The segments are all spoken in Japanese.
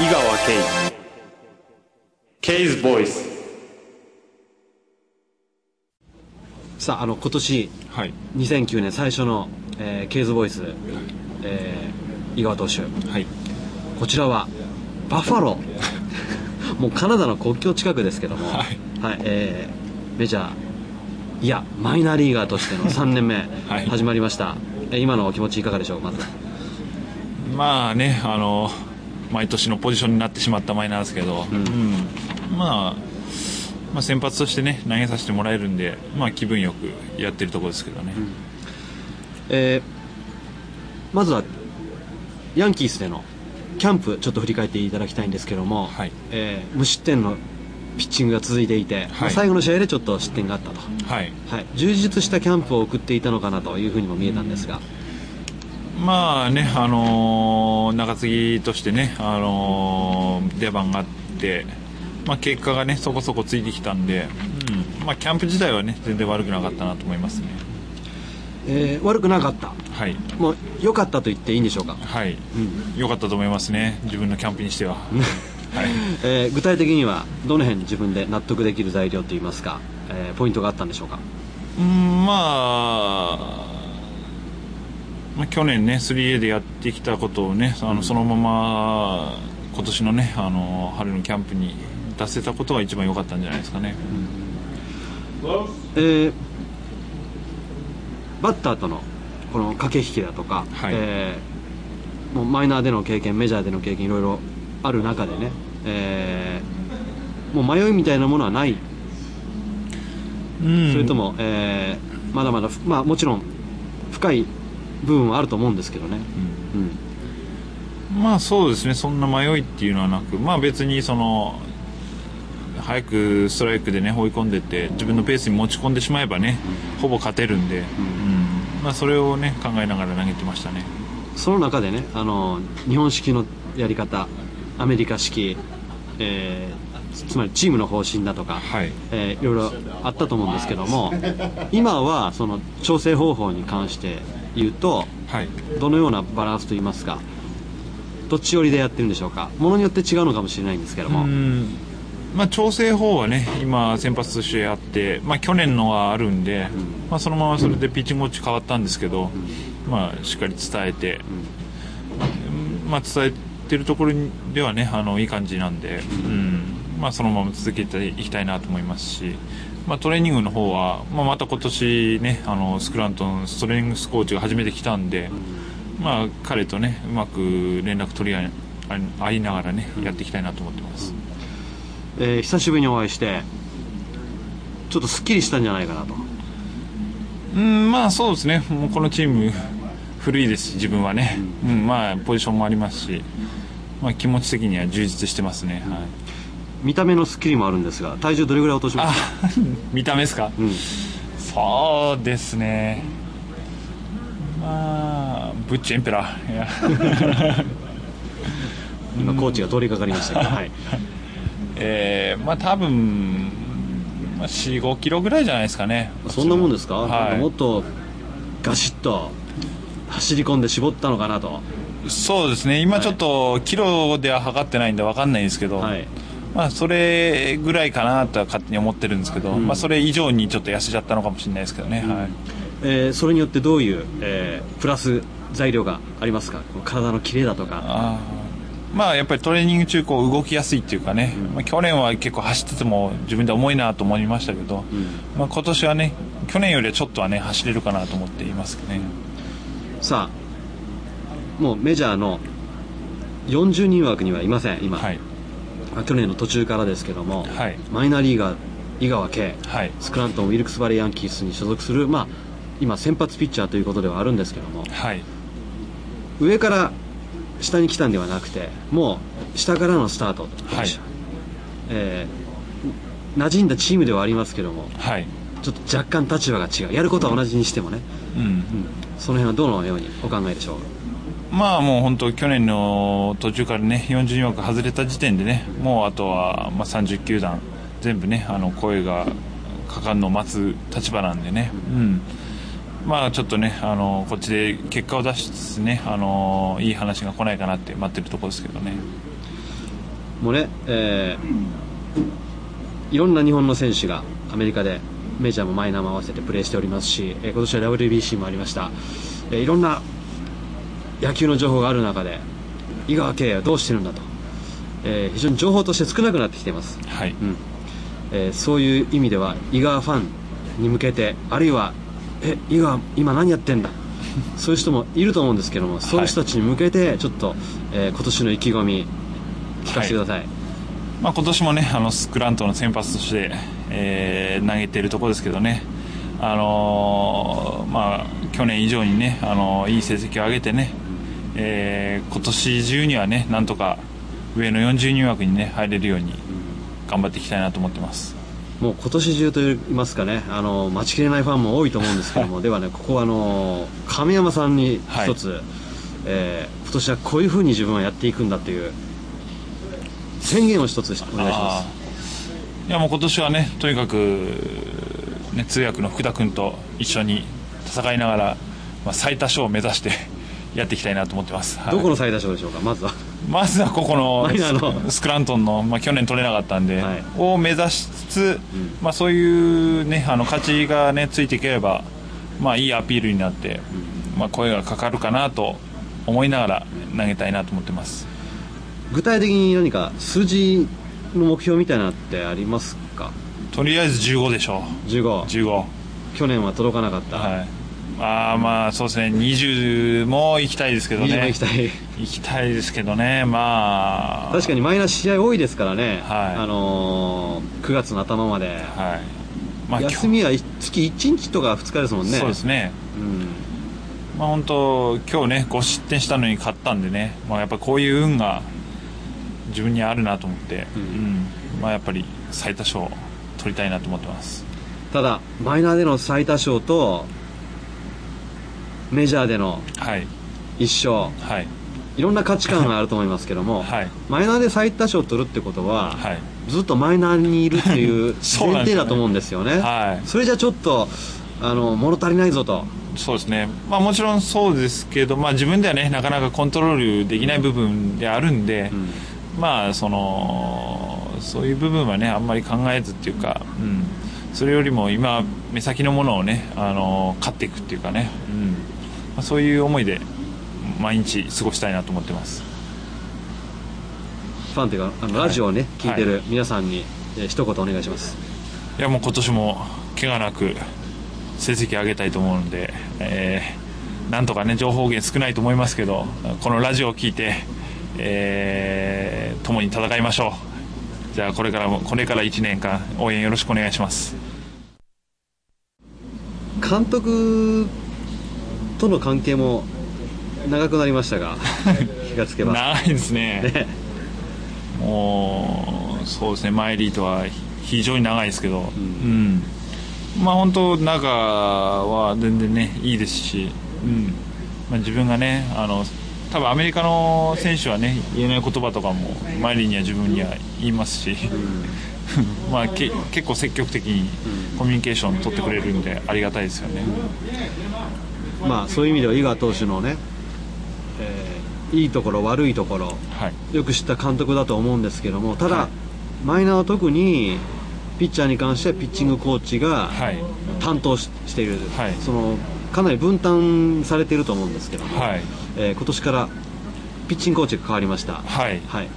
井川圭。ケイズボイスさああの今年はい。2009年最初の、えーケイズボイス、えー井川投手。はい。こちらはバファローもうカナダの国境近くですけども、はい。えーメジャー。いやマイナーリーガーとしての3年目 はい。始まりました、えー今のお気持ちいかがでしょうまず。まあねあの毎年のポジションになってしまった前なんですけど、うん。まあ、まあ先発としてね投げさせてもらえるんで、まあ、気分よくやってるところですけどね、えーまずはヤンキースでのキャンプちょっと振り返っていただきたいんですけども、はい。えー無失点のピッチングが続いていて、まあはい最後の試合でちょっと失点があったと、はい。はい、充実したキャンプを送っていたのかなというふうにも見えたんですが、まあね、あのー中継ぎとしてね、あのー出番があって、まあ、結果がねそこそこついてきたんで、うんまあ、キャンプ自体はね全然悪くなかったなと思いますね。えー悪くなかった。はい。もう良かったと言っていいんでしょうか、はい、良かったと思いますね、自分のキャンプにしては。はい。えー具体的にはどの辺に自分で納得できる材料といいますか、えーポイントがあったんでしょうか？うんまあ、まあ、去年ね 3A でやってきたことをねあのそのまま今年のねあの春のキャンプに出せたことが一番良かったんじゃないですかね、えーバッターとのこの駆け引きだとか、はい。えーもうマイナーでの経験メジャーでの経験いろいろある中でね、えーもう迷いみたいなものはない、うん。それとも、えーまだまだ、まあ、もちろん深い部分はあると思うんですけどね、うん。まあそうですね。そんな迷いっていうのはなくまあ別にその早くストライクでね追い込んでって自分のペースに持ち込んでしまえばね、ほぼ勝てるんで、うん。まあ、それをね考えながら投げてましたね。その中でねあの日本式のやり方アメリカ式、えーつまりチームの方針だとか、はい。えーいろいろあったと思うんですけども今はその調整方法に関して言うとはい。どのようなバランスといいますかどっち寄りでやってるんでしょうか。ものによって違うのかもしれないんですけども、うん。まあ、調整法はね今先発としてあって、まあ、去年のはあるんで、まあ、そのままそれでピッチングウォッチ変わったんですけど、まあ、しっかり伝えて、うん。まあ、伝えてるところではねあのいい感じなんで、うん。まあ、そのまま続けていきたいなと思いますし、まあ、トレーニングの方は、まあ、また今年ねあのスクラントンストレーニングスコーチが初めて来たんで、まあ、彼とねうまく連絡取り合い合いながらねやっていきたいなと思ってます。えー久しぶりにお会いしてちょっとすっきりしたんじゃないかなと。うんまあそうですね。もうこのチーム古いですし自分はね、うんまあポジションもありますし、まあ、気持ち的には充実してますね、はい、見た目のすっきりもあるんですが体重どれぐらい落としまあした 見た目ですか、うん。そうですね。まあブッチエンペラー。今コーチが通りかかりましたけど、はい、えー、まあ多分、まあ、4 5キロぐらいじゃないですかね。そんなもんですか,、はいもっとガシッと走り込んで絞ったのかなとそうですね今ちょっとキロでは測ってないんで分かんないんですけど、はいまあ、それぐらいかなとは勝手に思ってるんですけど、まあ、それ以上にちょっと痩せちゃったのかもしれないですけどね、はい。えーそれによってどういう、えープラス材料がありますか？体のキレだとか。あー。まあやっぱりトレーニング中こう動きやすいっていうかね、まあ、去年は結構走ってても自分で重いなと思いましたけど、まあ、今年はね去年よりはちょっとはね走れるかなと思っていますね、さあもうメジャーの40人枠にはいません今、はい。まあ去年の途中からですけども、はい。マイナーリーガー井川圭はい。スクラントンウィルクスバレーヤンキースに所属する、まあ、今先発ピッチャーということではあるんですけどもはい。上から下に来たんではなくてもう下からのスタート、はい。えー馴染んだチームではありますけどもはい。ちょっと若干立場が違う。やることは同じにしてもね、うん。うん、その辺はどのようにお考えでしょう？まあもう本当去年の途中からね42枠外れた時点でねもうあとはまあ30球団全部ねあの声がかかるのを待つ立場なんでね、うん、まあちょっとねあのこっちで結果を出しつつねあのいい話が来ないかなって待ってるところですけどね。もうね、えーいろんな日本の選手がアメリカでメジャーもマイナーも合わせてプレーしておりますし、えー今年は WBC もありました、えーいろんな野球の情報がある中で井川圭はどうしてるんだと、えー非常に情報として少なくなってきています、はい。うん。えーそういう意味では井川ファンに向けてあるいはえ井川今何やってんだ？そういう人もいると思うんですけどもそういう人たちに向けてちょっと、えー今年の意気込み聞かせてください、まあ、今年もねあのスクラントの先発として、えー投げてるところですけどね、あのーまあ、去年以上にね、あのーいい成績を上げてね、えー今年中にはねなんとか上の40人枠にね入れるように頑張っていきたいなと思ってます。もう今年中といいますかねあの待ちきれないファンも多いと思うんですけども ではねここはあの亀山さんに一つ、えー今年はこういうふうに自分はやっていくんだという宣言を一つお願いしまあすー。いやもう今年はねとにかく、ね、通訳の福田君と一緒に戦いながら、まあ、最多勝を目指してやっていきたいなと思ってます、はい。どこの最多勝でしょうか？まずは。まずはここの スクラントンの、まあ、去年取れなかったんで、はい。を目指しつつ、まあ、そういう、ね、あの勝ちが、ね、ついていければ、まあ、いいアピールになって、まあ、声がかかるかなと思いながら投げたいなと思ってます。具体的に何か数字の目標みたいなのってありますか？とりあえず15でしょ15 15去年は届かなかった、はいああまあそうですね。20も行きたいですけど20ねも行きたい。行きたいですけどね。まあ。確かにマイナー試合多いですからね、はい。あのー9月の頭まで、はい。まあ休みは月1日とか2日ですもんね。そうですね。うん。まあ本当今日ね5失点したのに勝ったんでね、まあ、やっぱこういう運が自分にあるなと思って、うん。うん。まあやっぱり最多勝取りたいなと思ってます。ただマイナーでの最多勝とメジャーでのはい。1勝。はい。いろんな価値観があると思いますけども、はい。マイナーで最多勝を取るってことは、はい。ずっとマイナーにいるっていう 前提だと思うんですよね。はい。それじゃちょっとあの物足りないぞと。そうですね、まあ、もちろんそうですけど、まあ、自分ではねなかなかコントロールできない部分であるんで、まあそのそういう部分はねあんまり考えずっていうか、うん、それよりも今目先のものをねあの買っていくっていうかね、うんまあ、そういう思いで毎日過ごしたいなと思ってます。ファンというかあのはいラジオをね、聞いてはる皆さんに、えー一言お願いします。いやもう今年も怪我なく成績上げたいと思うので、えーなんとかね情報源少ないと思いますけどこのラジオを聞いて、えー共に戦いましょう。じゃあこれからもこれから1年間応援よろしくお願いします。監督との関係も長くなりましたが 気がつけば。長いですね。ね。もうそうですね。マイリーとは非常に長いですけど、ん。うん。まあ本当仲は全然ねいいですし、うん。まあ、自分がねあの多分アメリカの選手はね言えない言葉とかもマイリーには自分には言いますし、まあけ結構積極的にコミュニケーション取ってくれるんでありがたいですよね、まあそういう意味では井川投手のね、えーいいところ悪いところはい。よく知った監督だと思うんですけどもただ、はい。マイナーは特にピッチャーに関してはピッチングコーチがはい。担当ししている、はい。そのかなり分担されていると思うんですけども、はい。えー今年からピッチングコーチが変わりました、はい。はい、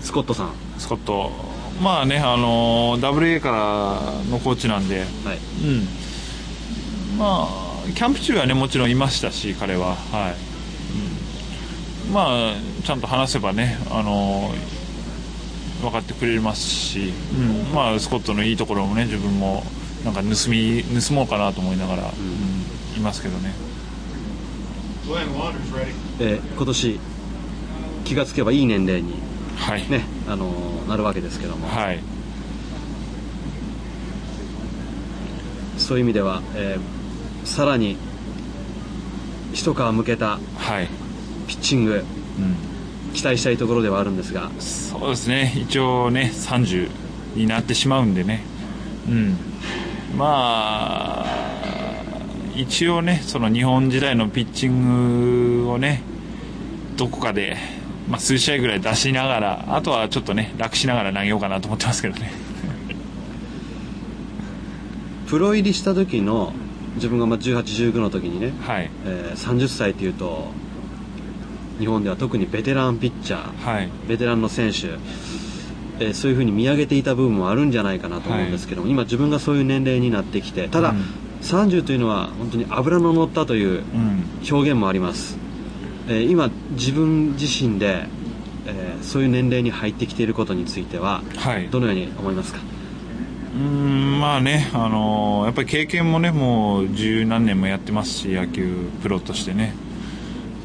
スコットさん、スコット。まあねあの WA からのコーチなんで。はい。うん。まあキャンプ中はねもちろんいましたし彼は。はい、うん。まあちゃんと話せばねあの分かってくれますし、うん。まあスコットのいいところもね自分もなんか盗み盗もうかなと思いながら、うん。いますけどね。えー今年気がつけばいい年齢に、はい、ねあのーなるわけですけども、はい。そういう意味では、えーさらに一皮向けたはい、ピッチングうん。期待したいところではあるんですが。そうですね。一応ね30になってしまうんでね。うん。まあ一応ねその日本時代のピッチングをねどこかでまあ、数試合ぐらい出しながらあとはちょっとね楽しながら投げようかなと思ってますけどね。プロ入りした時の自分がまあ1819の時にね、はい、えー、30歳というと日本では特にベテランピッチャー、はい、ベテランの選手、えー、そういうふうに見上げていた部分もあるんじゃないかなと思うんですけども、はい、今自分がそういう年齢になってきてただ、うん、30というのは本当に脂の乗ったという表現もあります、うん、えー、今自分自身で、えー、そういう年齢に入ってきていることについては、はい、どのように思いますか？うんまあね、あのー、やっぱり経験もねもう十何年もやってますし野球プロとしてね、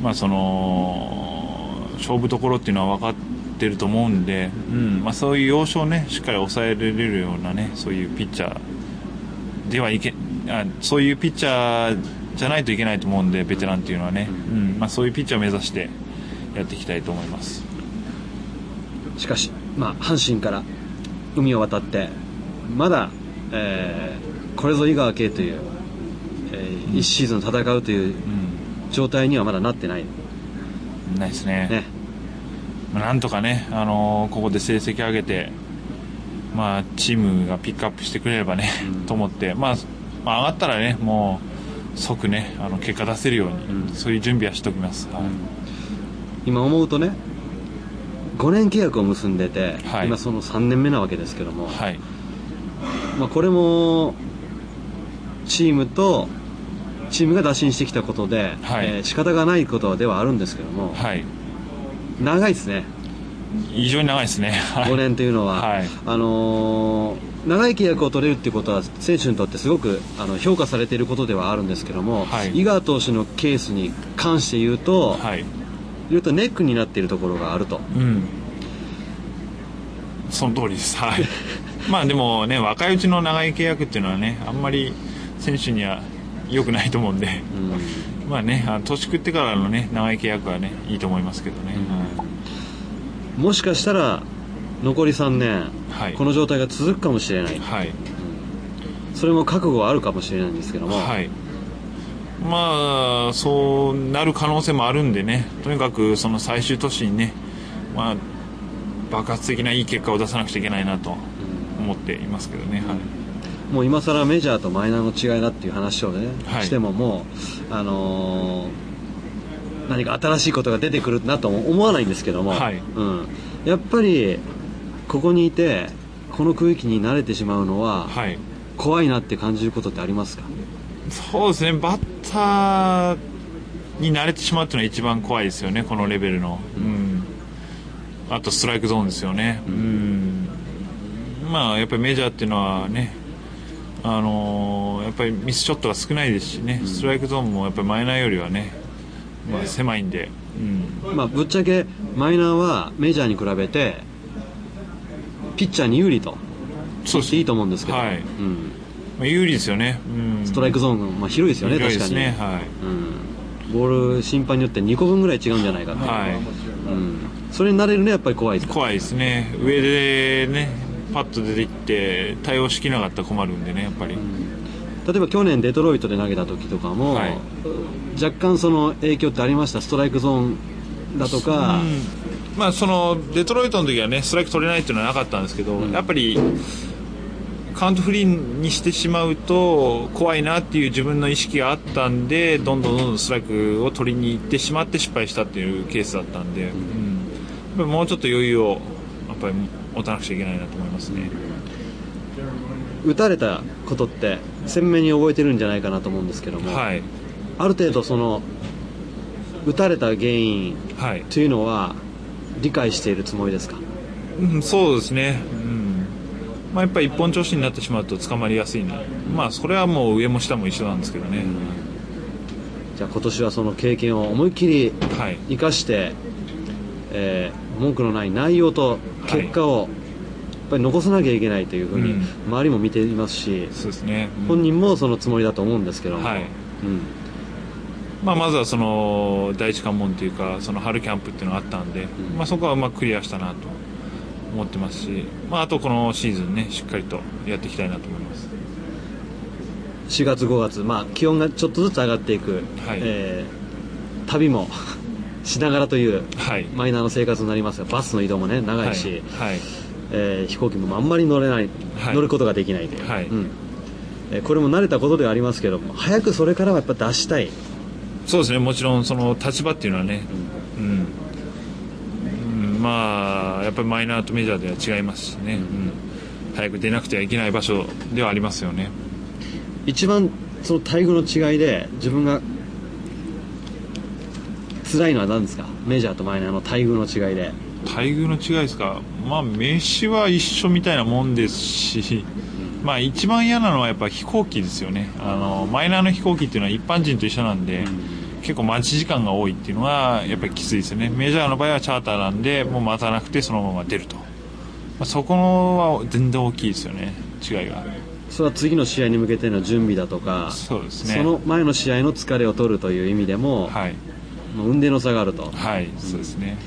まあ、その勝負どころっていうのは分かってると思うんで、うん。まあ、そういう要所をねしっかり抑えられるようなねそういうピッチャーではいけあそういうピッチャーじゃないといけないと思うんでベテランっていうのはね、うん。まあ、そういうピッチャーを目指してやっていきたいと思います。しかし、まあ、阪神から海を渡ってまだ、えー、これぞ井川圭という、えー、1シーズン戦うという状態にはまだなってない、ないですね。ね、まあ、なんとかね、あのー、ここで成績上げて、まあ、チームがピックアップしてくれればね、うん、と思って、まあ、まあ、上がったらねもう即ねあの結果出せるように、うん、そういう準備はしておきます、はい、今思うとね5年契約を結んでて、はい、今その3年目なわけですけども、はいまあ、これもチームとチームが打診してきたことで、はい。えー、仕方がないことではあるんですけども、はい、長いですね。非常に長いですね、5年というのは、はい、あのー、長い契約を取れるっていうことは選手にとってすごくあの評価されていることではあるんですけども、はい、井川投手のケースに関して言うと、はい、言うとネックになっているところがあると、うん、その通りです。はい。まあでもね若いうちの長い契約っていうのはねあんまり選手には良くないと思うんで、うん、まあね年食ってからのね長い契約はねいいと思いますけどね、うん、もしかしたら残り3年、はい、この状態が続くかもしれない、はい、うん、それも覚悟はあるかもしれないんですけども、はい、まあそうなる可能性もあるんでね。とにかくその最終都市にね、まあ、爆発的ないい結果を出さなくちゃいけないなと思っていますけどね、はい、もう今更メジャーとマイナーの違いだっていう話をね、はい、してももう、あのー、何か新しいことが出てくるなとも思わないんですけども、はい、うん、やっぱりここにいてこの空気に慣れてしまうのは、怖いなって感じることってありますか？そうですね。バッターに慣れてしまうっていうのは一番怖いですよねこのレベルの、うん、あとストライクゾーンですよね。うん。まあやっぱりメジャーっていうのはねあのー、やっぱりミスショットが少ないですしね、ストライクゾーンもやっぱりマイナーよりはね、まあ、狭いんで、うん。まあ、ぶっちゃけマイナーはメジャーに比べてピッチャーに有利とそうしていいと思うんですけど、はい。うん。まあ、有利ですよね、うん、ストライクゾーン、まあ、広いですよね確かに、ねはい。うん、ボール審判によって2個分ぐらい違うんじゃないかと、はい。うん、それになれるねやっぱり怖いです怖いですね。上でねパッと出てきて対応しきなかったら困るんでねやっぱり、うん、例えば去年デトロイトで投げた時とかも、はい、若干その影響ってありました？ストライクゾーンだとか、まあ、そのデトロイトの時はねストライク取れないっていうのはなかったんですけど、やっぱりカウントフリーにしてしまうと怖いなっていう自分の意識があったんでどんどんどんどんストライクを取りに行ってしまって失敗したっていうケースだったんで、うん、もうちょっと余裕をやっぱり持たなくちゃいけないなと思いますね。打たれたことって鮮明に覚えてるんじゃないかなと思うんですけども、はい、ある程度その打たれた原因というのは理解しているつもりですか、うん、そうですね、うん。まあ、やっぱり一本調子になってしまうと捕まりやすいのまあそれはもう上も下も一緒なんですけどね、うん、じゃあ今年はその経験を思いっきり生かして、はい、えー文句のない内容と結果を、やっぱり残さなきゃいけないというふうに周りも見ていますし、そうですね、本人もそのつもりだと思うんですけども、はい。うん。まあ、まずはその第一関門というかその春キャンプっていうのがあったんで、うん、まあ、そこはうまくクリアしたなと思ってますし、まあ、あとこのシーズンねしっかりとやっていきたいなと思います。4月5月、まあ、気温がちょっとずつ上がっていく、はい、えー、旅もしながらというはい。マイナーの生活になりますがバスの移動もね長いし、はい、はい。えー飛行機もあんまり乗れない、はい。乗ることができないという、はい。うん。えーこれも慣れたことではありますけども早くそれからはやっぱ出したい。そうですね。もちろんその立場っていうのはね、うん。うん。まあやっぱりマイナーとメジャーでは違いますしね、うん。早く出なくてはいけない場所ではありますよね。一番その待遇の違いで自分が辛いのは何ですか？メジャーとマイナーの待遇の違いで。待遇の違いですか？まあ飯は一緒みたいなもんですしまあ一番嫌なのはやっぱ飛行機ですよね。あのマイナーの飛行機っていうのは一般人と一緒なんで、結構待ち時間が多いっていうのはやっぱりきついですよね。メジャーの場合はチャーターなんでもう待たなくてそのまま出ると、まあ、そこは全然大きいですよね。違いが。それは次の試合に向けての準備だとかそうですね。その前の試合の疲れを取るという意味でも、はいもう運命の差があると。はいそうですね。